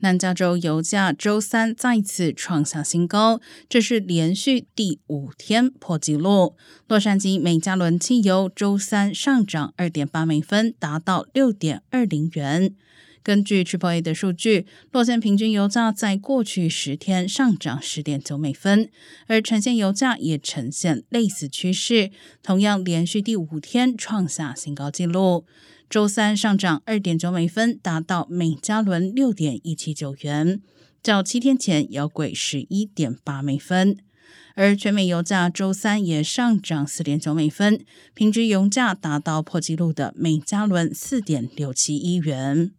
南加州油价周三再次创下新高，这是连续第五天破纪录。洛杉矶每加仑汽油周三上涨二点八美分，达到六点二零元。根据 Triple A 的数据，洛县平均油价在过去十天上涨十点九美分，而呈现油价也呈现类似趋势，同样连续第五天创下新高纪录。周三上涨二点九美分，达到每加仑六点一七九元，较七天前要贵十一点八美分。而全美油价周三也上涨四点九美分，平均油价达到破纪录的每加仑四点六七一元。